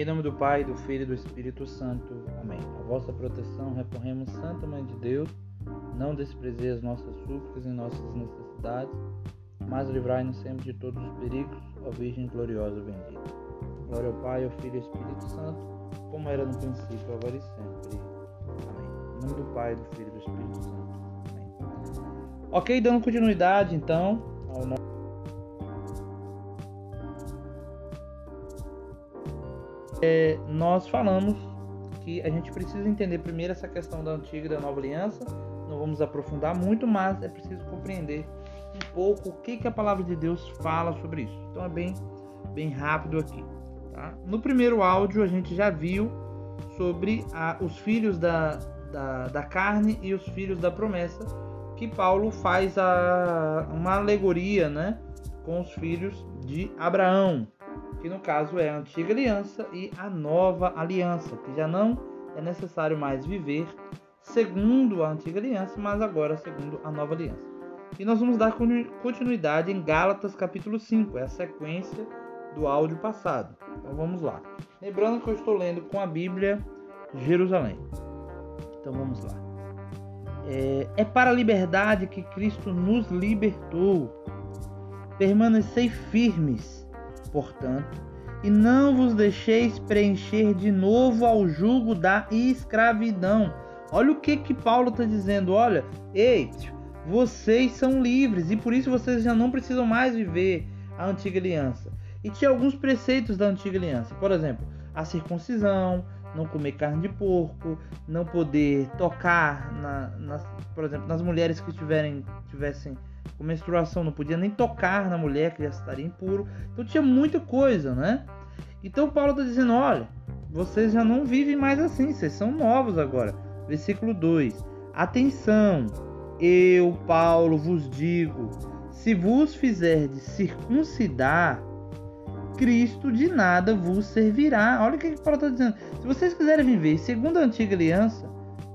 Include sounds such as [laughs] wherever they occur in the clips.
Em nome do Pai, do Filho e do Espírito Santo. Amém. A vossa proteção recorremos, Santa Mãe de Deus. Não desprezei as nossas súplicas e nossas necessidades, mas livrai-nos sempre de todos os perigos, ó Virgem gloriosa bendita. Glória ao Pai, ao Filho e ao Espírito Santo, como era no princípio, agora e sempre. Amém. Em nome do Pai, do Filho e do Espírito Santo. Amém. Ok, dando continuidade então ao nosso é, nós falamos que a gente precisa entender primeiro essa questão da antiga e da nova aliança. Não vamos aprofundar muito, mas é preciso compreender um pouco o que, que a palavra de Deus fala sobre isso. Então é bem, bem rápido aqui. Tá? No primeiro áudio a gente já viu sobre a, os filhos da, da, da, carne e os filhos da promessa, que Paulo faz a, uma alegoria né, com os filhos de Abraão que no caso é a antiga aliança e a nova aliança, que já não é necessário mais viver segundo a antiga aliança, mas agora segundo a nova aliança. E nós vamos dar continuidade em Gálatas capítulo 5, é a sequência do áudio passado. Então vamos lá. Lembrando que eu estou lendo com a Bíblia Jerusalém. Então vamos lá. É, é para a liberdade que Cristo nos libertou. Permanecei firmes portanto, e não vos deixeis preencher de novo ao jugo da escravidão. Olha o que que Paulo está dizendo. Olha, ei, vocês são livres e por isso vocês já não precisam mais viver a antiga aliança. E tinha alguns preceitos da antiga aliança. Por exemplo, a circuncisão, não comer carne de porco, não poder tocar, na, por exemplo, nas mulheres que tiverem, tivessem com menstruação, não podia nem tocar na mulher que já estaria impuro. Então tinha muita coisa, né? Então Paulo está dizendo: olha, vocês já não vivem mais assim, vocês são novos agora. Versículo 2: Atenção, eu, Paulo, vos digo: se vos fizerdes circuncidar, Cristo de nada vos servirá. Olha o que Paulo está dizendo. Se vocês quiserem viver segundo a antiga aliança,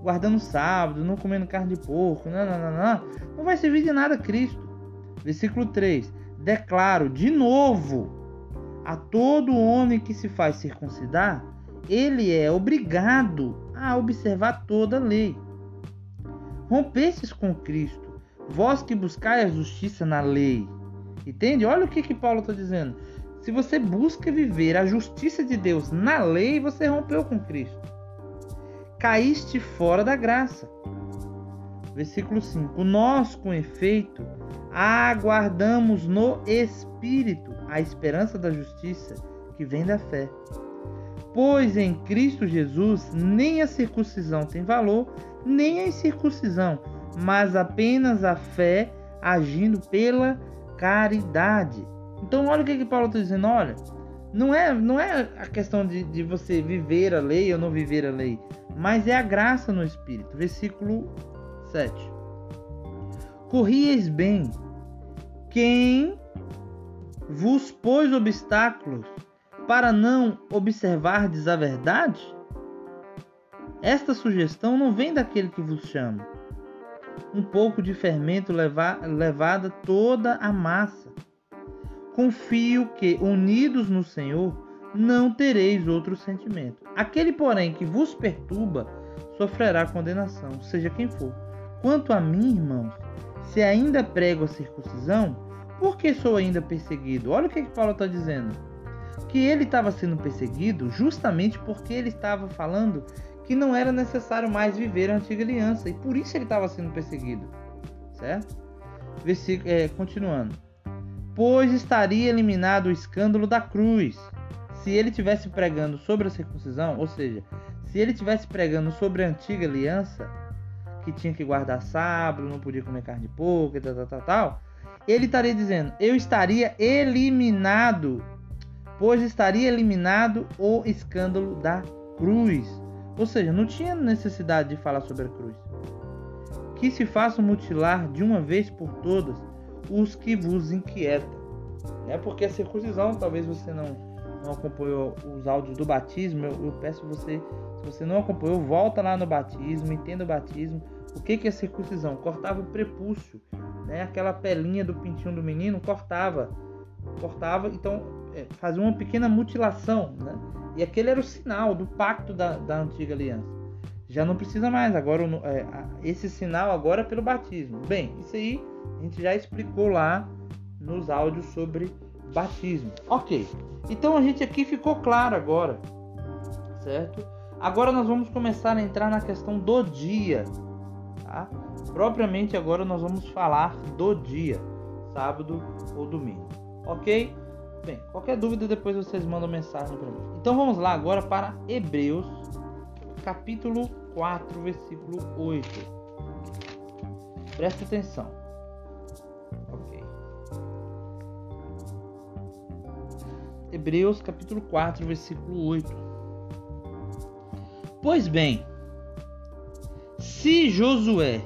guardando sábado, não comendo carne de porco, não, não, não, não, vai servir de nada Cristo. Versículo 3: Declaro de novo a todo homem que se faz circuncidar, ele é obrigado a observar toda a lei. Rompestes com Cristo, vós que buscai a justiça na lei. Entende? Olha o que, que Paulo está dizendo. Se você busca viver a justiça de Deus na lei, você rompeu com Cristo caíste fora da graça. Versículo 5: Nós, com efeito, aguardamos no Espírito a esperança da justiça que vem da fé. Pois em Cristo Jesus nem a circuncisão tem valor, nem a incircuncisão, mas apenas a fé agindo pela caridade. Então, olha o que, que Paulo está dizendo: olha, não é, não é a questão de, de você viver a lei ou não viver a lei, mas é a graça no Espírito. Versículo 7. Corrieis bem, quem vos pôs obstáculos para não observardes a verdade? Esta sugestão não vem daquele que vos chama. Um pouco de fermento leva, levada toda a massa. Confio que, unidos no Senhor, não tereis outro sentimento. Aquele, porém, que vos perturba, sofrerá condenação, seja quem for. Quanto a mim, irmãos, se ainda prego a circuncisão, por que sou ainda perseguido? Olha o que, que Paulo está dizendo. Que ele estava sendo perseguido justamente porque ele estava falando que não era necessário mais viver a antiga aliança e por isso ele estava sendo perseguido, certo? Versículo, é, continuando. Pois estaria eliminado o escândalo da cruz se ele tivesse pregando sobre a circuncisão, ou seja, se ele tivesse pregando sobre a antiga aliança, que tinha que guardar sábado, não podia comer carne de porco, tal, tal, tal, tal, ele estaria dizendo: eu estaria eliminado, pois estaria eliminado o escândalo da cruz. Ou seja, não tinha necessidade de falar sobre a cruz. Que se façam mutilar de uma vez por todas os que vos inquietam. Né? Porque a circuncisão, talvez você não não acompanhou os áudios do batismo, eu, eu peço você, se você não acompanhou, volta lá no batismo, entenda o batismo. O que, que é circuncisão? Cortava o prepúcio, né? Aquela pelinha do pintinho do menino cortava, cortava, então é, fazia uma pequena mutilação, né? E aquele era o sinal do pacto da, da antiga aliança. Já não precisa mais, agora é, esse sinal agora é pelo batismo. Bem, isso aí a gente já explicou lá nos áudios sobre batismo. Ok, então a gente aqui ficou claro agora, certo? Agora nós vamos começar a entrar na questão do dia, tá? Propriamente agora nós vamos falar do dia, sábado ou domingo, ok? Bem, qualquer dúvida depois vocês mandam mensagem para mim. Então vamos lá agora para Hebreus, capítulo 4, versículo 8. Presta atenção. Hebreus, capítulo 4, versículo 8. Pois bem, se Josué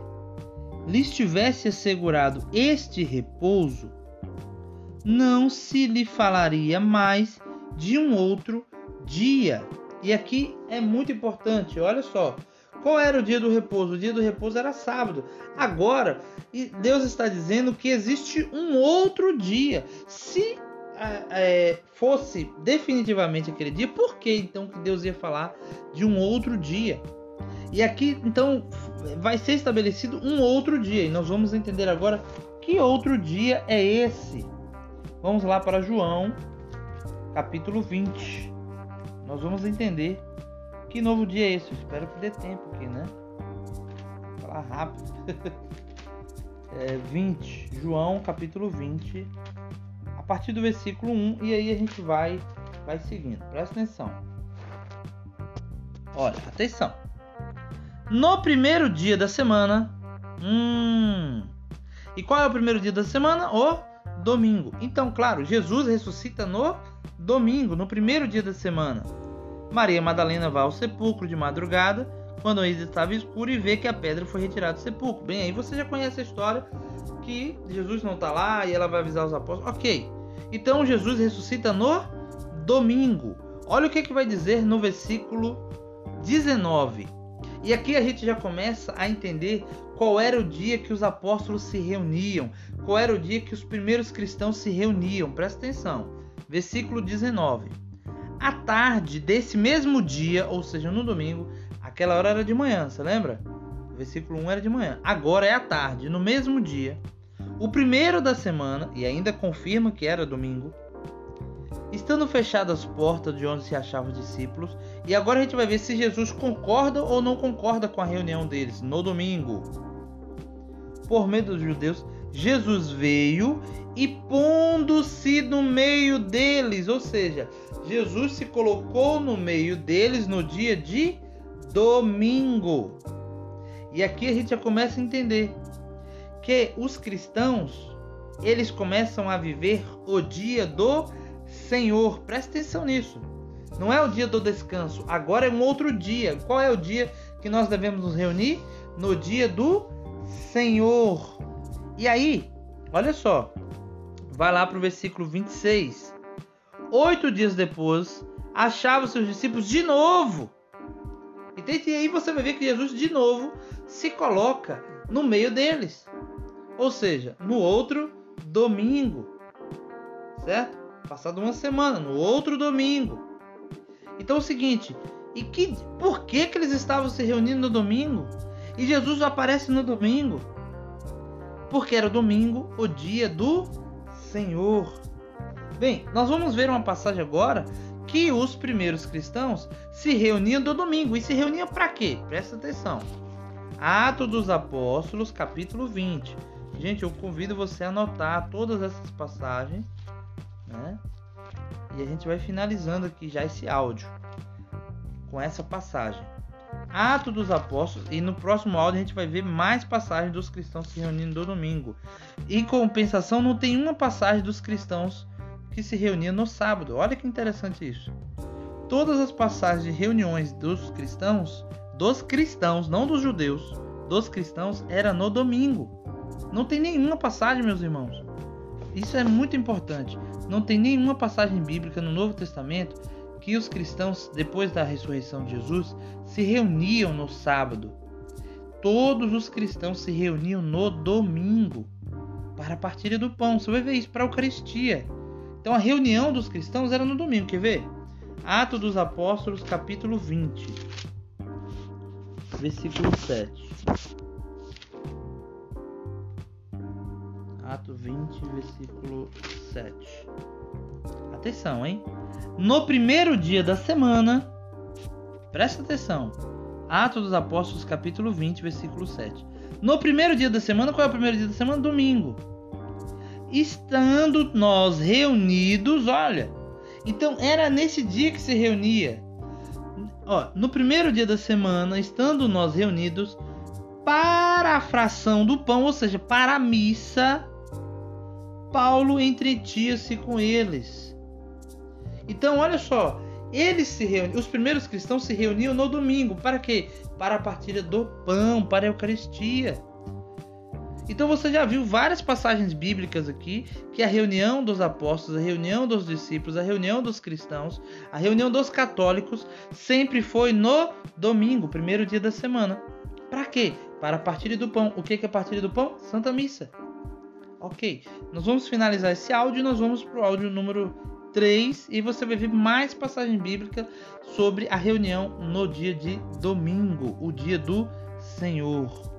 lhes tivesse assegurado este repouso, não se lhe falaria mais de um outro dia. E aqui é muito importante, olha só. Qual era o dia do repouso? O dia do repouso era sábado. Agora, Deus está dizendo que existe um outro dia. Se é, fosse definitivamente aquele dia, por que então que Deus ia falar de um outro dia? E aqui então vai ser estabelecido um outro dia, e nós vamos entender agora que outro dia é esse. Vamos lá para João, capítulo 20. Nós vamos entender que novo dia é esse. Eu espero que dê tempo aqui, né? Vou falar rápido. [laughs] é, 20, João, capítulo 20, a partir do versículo 1, e aí a gente vai, vai seguindo. Presta atenção. Olha, atenção. No primeiro dia da semana. Hum. E qual é o primeiro dia da semana? O domingo. Então, claro, Jesus ressuscita no domingo, no primeiro dia da semana. Maria Madalena vai ao sepulcro de madrugada, quando ainda estava escuro, e vê que a pedra foi retirada do sepulcro. Bem, aí você já conhece a história que Jesus não está lá e ela vai avisar os apóstolos. Ok. Então Jesus ressuscita no domingo. Olha o que, que vai dizer no versículo 19. E aqui a gente já começa a entender qual era o dia que os apóstolos se reuniam, qual era o dia que os primeiros cristãos se reuniam. Presta atenção. Versículo 19. À tarde desse mesmo dia, ou seja, no domingo, aquela hora era de manhã, você lembra? O versículo 1 era de manhã. Agora é à tarde, no mesmo dia, o primeiro da semana, e ainda confirma que era domingo, estando fechadas as portas de onde se achavam os discípulos, e agora a gente vai ver se Jesus concorda ou não concorda com a reunião deles no domingo por meio dos judeus, Jesus veio e pondo-se no meio deles, ou seja, Jesus se colocou no meio deles no dia de domingo. E aqui a gente já começa a entender que os cristãos, eles começam a viver o dia do Senhor. Presta atenção nisso. Não é o dia do descanso, agora é um outro dia. Qual é o dia que nós devemos nos reunir? No dia do Senhor. E aí, olha só, vai lá para o versículo 26. Oito dias depois, achava seus discípulos de novo. E aí você vai ver que Jesus de novo se coloca no meio deles. Ou seja, no outro domingo. Certo? Passado uma semana, no outro domingo. Então é o seguinte, e que por que que eles estavam se reunindo no domingo? E Jesus aparece no domingo, porque era domingo, o dia do Senhor. Bem, nós vamos ver uma passagem agora que os primeiros cristãos se reuniam no domingo. E se reuniam para quê? Presta atenção. Atos dos Apóstolos, capítulo 20. Gente, eu convido você a anotar todas essas passagens, né? E a gente vai finalizando aqui já esse áudio com essa passagem. Atos dos Apóstolos e no próximo áudio a gente vai ver mais passagens dos cristãos se reunindo no domingo. Em compensação, não tem uma passagem dos cristãos que se reuniam no sábado. Olha que interessante isso. Todas as passagens de reuniões dos cristãos, dos cristãos, não dos judeus, dos cristãos, era no domingo. Não tem nenhuma passagem, meus irmãos. Isso é muito importante. Não tem nenhuma passagem bíblica no Novo Testamento que os cristãos, depois da ressurreição de Jesus, se reuniam no sábado. Todos os cristãos se reuniam no domingo para a partilha do pão. Você vai ver isso para a Eucaristia. Então a reunião dos cristãos era no domingo, quer ver? Atos dos Apóstolos, capítulo 20, versículo 7. Atos 20, versículo 7. Atenção, hein? No primeiro dia da semana, presta atenção. Atos dos Apóstolos, capítulo 20, versículo 7. No primeiro dia da semana, qual é o primeiro dia da semana? Domingo. Estando nós reunidos, olha, então era nesse dia que se reunia. Ó, no primeiro dia da semana, estando nós reunidos para a fração do pão, ou seja, para a missa, Paulo entretia-se com eles. Então, olha só, eles se reuniam, os primeiros cristãos se reuniam no domingo, para quê? Para a partilha do pão, para a Eucaristia. Então você já viu várias passagens bíblicas aqui que a reunião dos apóstolos, a reunião dos discípulos, a reunião dos cristãos, a reunião dos católicos sempre foi no domingo, primeiro dia da semana. Para quê? Para a partilha do pão. O que é a partilha do pão? Santa Missa. Ok, nós vamos finalizar esse áudio e nós vamos para o áudio número 3 e você vai ver mais passagem bíblica sobre a reunião no dia de domingo, o dia do Senhor.